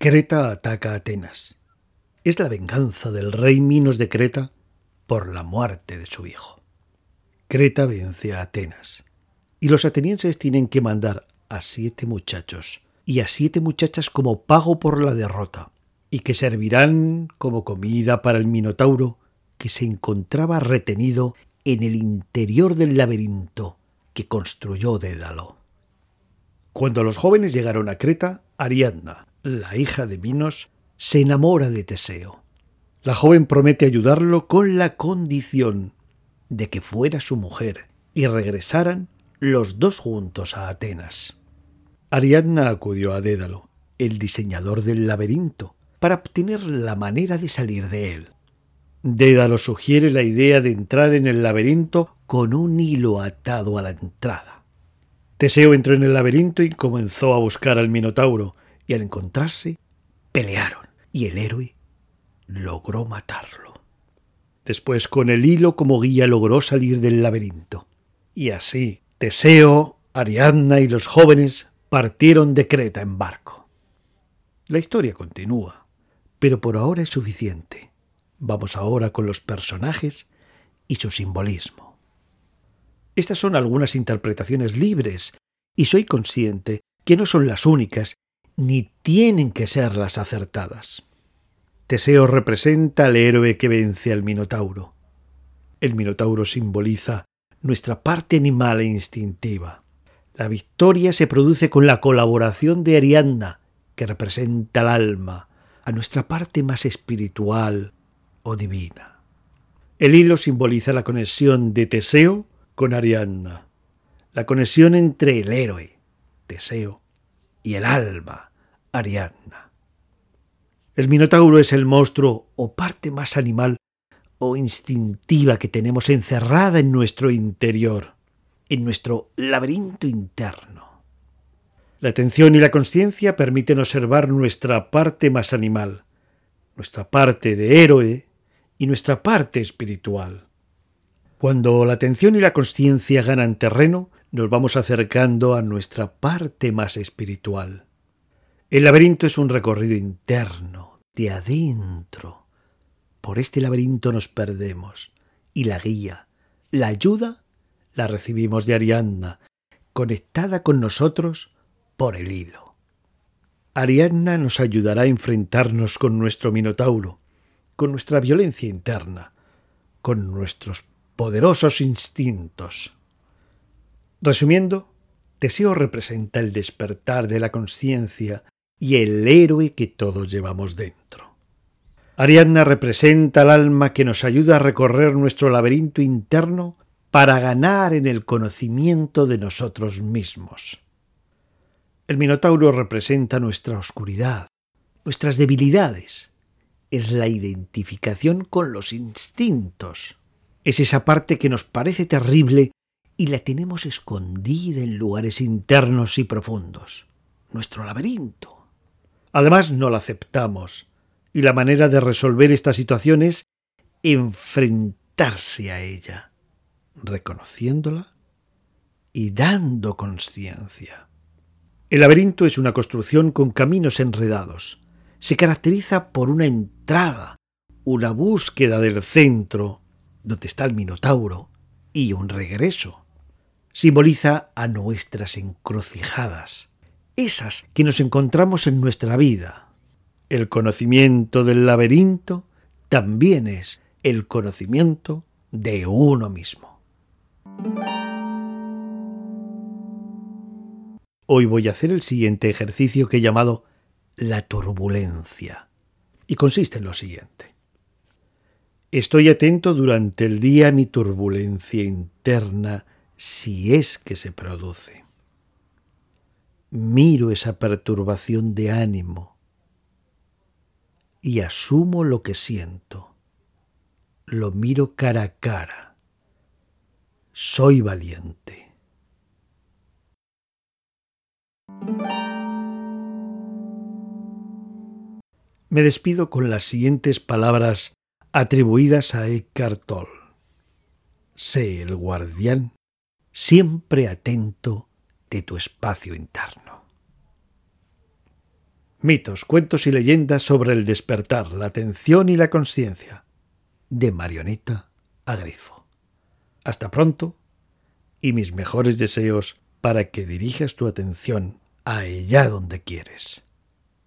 Creta ataca a Atenas. Es la venganza del rey Minos de Creta por la muerte de su hijo. Creta vence a Atenas y los atenienses tienen que mandar a siete muchachos y a siete muchachas como pago por la derrota y que servirán como comida para el Minotauro que se encontraba retenido en el interior del laberinto que construyó Dédalo. Cuando los jóvenes llegaron a Creta, Ariadna, la hija de Minos, se enamora de Teseo. La joven promete ayudarlo con la condición de que fuera su mujer y regresaran los dos juntos a Atenas. Ariadna acudió a Dédalo, el diseñador del laberinto, para obtener la manera de salir de él. Dédalo sugiere la idea de entrar en el laberinto con un hilo atado a la entrada. Teseo entró en el laberinto y comenzó a buscar al Minotauro, y al encontrarse, pelearon, y el héroe logró matarlo. Después, con el hilo como guía, logró salir del laberinto. Y así, Teseo, Ariadna y los jóvenes partieron de Creta en barco. La historia continúa, pero por ahora es suficiente. Vamos ahora con los personajes y su simbolismo. Estas son algunas interpretaciones libres, y soy consciente que no son las únicas, ni tienen que ser las acertadas. Teseo representa al héroe que vence al Minotauro. El Minotauro simboliza nuestra parte animal e instintiva. La victoria se produce con la colaboración de Ariadna, que representa el alma, a nuestra parte más espiritual o divina. El hilo simboliza la conexión de Teseo con Ariadna, la conexión entre el héroe, Teseo, y el alma, El Minotauro es el monstruo o parte más animal o instintiva que tenemos encerrada en nuestro interior, en nuestro laberinto interno. La atención y la conciencia permiten observar nuestra parte más animal, nuestra parte de héroe y nuestra parte espiritual. Cuando la atención y la conciencia ganan terreno, nos vamos acercando a nuestra parte más espiritual. El laberinto es un recorrido interno, de adentro. Por este laberinto nos perdemos, y la guía, la ayuda, la recibimos de Ariadna, conectada con nosotros por el hilo. Ariadna nos ayudará a enfrentarnos con nuestro Minotauro, con nuestra violencia interna, con nuestros poderosos instintos. Resumiendo, Teseo representa el despertar de la conciencia y el héroe que todos llevamos dentro. Ariadna representa el alma que nos ayuda a recorrer nuestro laberinto interno para ganar en el conocimiento de nosotros mismos. El Minotauro representa nuestra oscuridad, nuestras debilidades. Es la identificación con los instintos. Es esa parte que nos parece terrible y la tenemos escondida en lugares internos y profundos. Nuestro laberinto. Además, no la aceptamos. Y la manera de resolver esta situación es enfrentarse a ella, reconociéndola y dando conciencia. El laberinto es una construcción con caminos enredados. Se caracteriza por una entrada, una búsqueda del centro donde está el Minotauro, y un regreso. Simboliza a nuestras encrucijadas, esas que nos encontramos en nuestra vida. El conocimiento del laberinto también es el conocimiento de uno mismo. Hoy voy a hacer el siguiente ejercicio que he llamado la turbulencia, y consiste en lo siguiente. Estoy atento durante el día a mi turbulencia interna si es que se produce. Miro esa perturbación de ánimo y asumo lo que siento. Lo miro cara a cara. Soy valiente. Me despido con las siguientes palabras atribuidas a Eckhart Tolle. Sé el guardián siempre atento de tu espacio interno. Mitos, cuentos y leyendas sobre el despertar, la atención y la conciencia. De marioneta a grifo. Hasta pronto y mis mejores deseos para que dirijas tu atención a ella donde quieres.